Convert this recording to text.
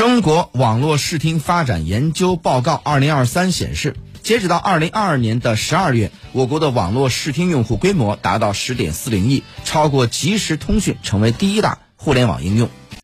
中国网络视听发展研究报告二零二三显示截止到二零二二年的十二月我国的网络视听用户规模达到十点四零亿超过即时通讯成为第一大互联网应用。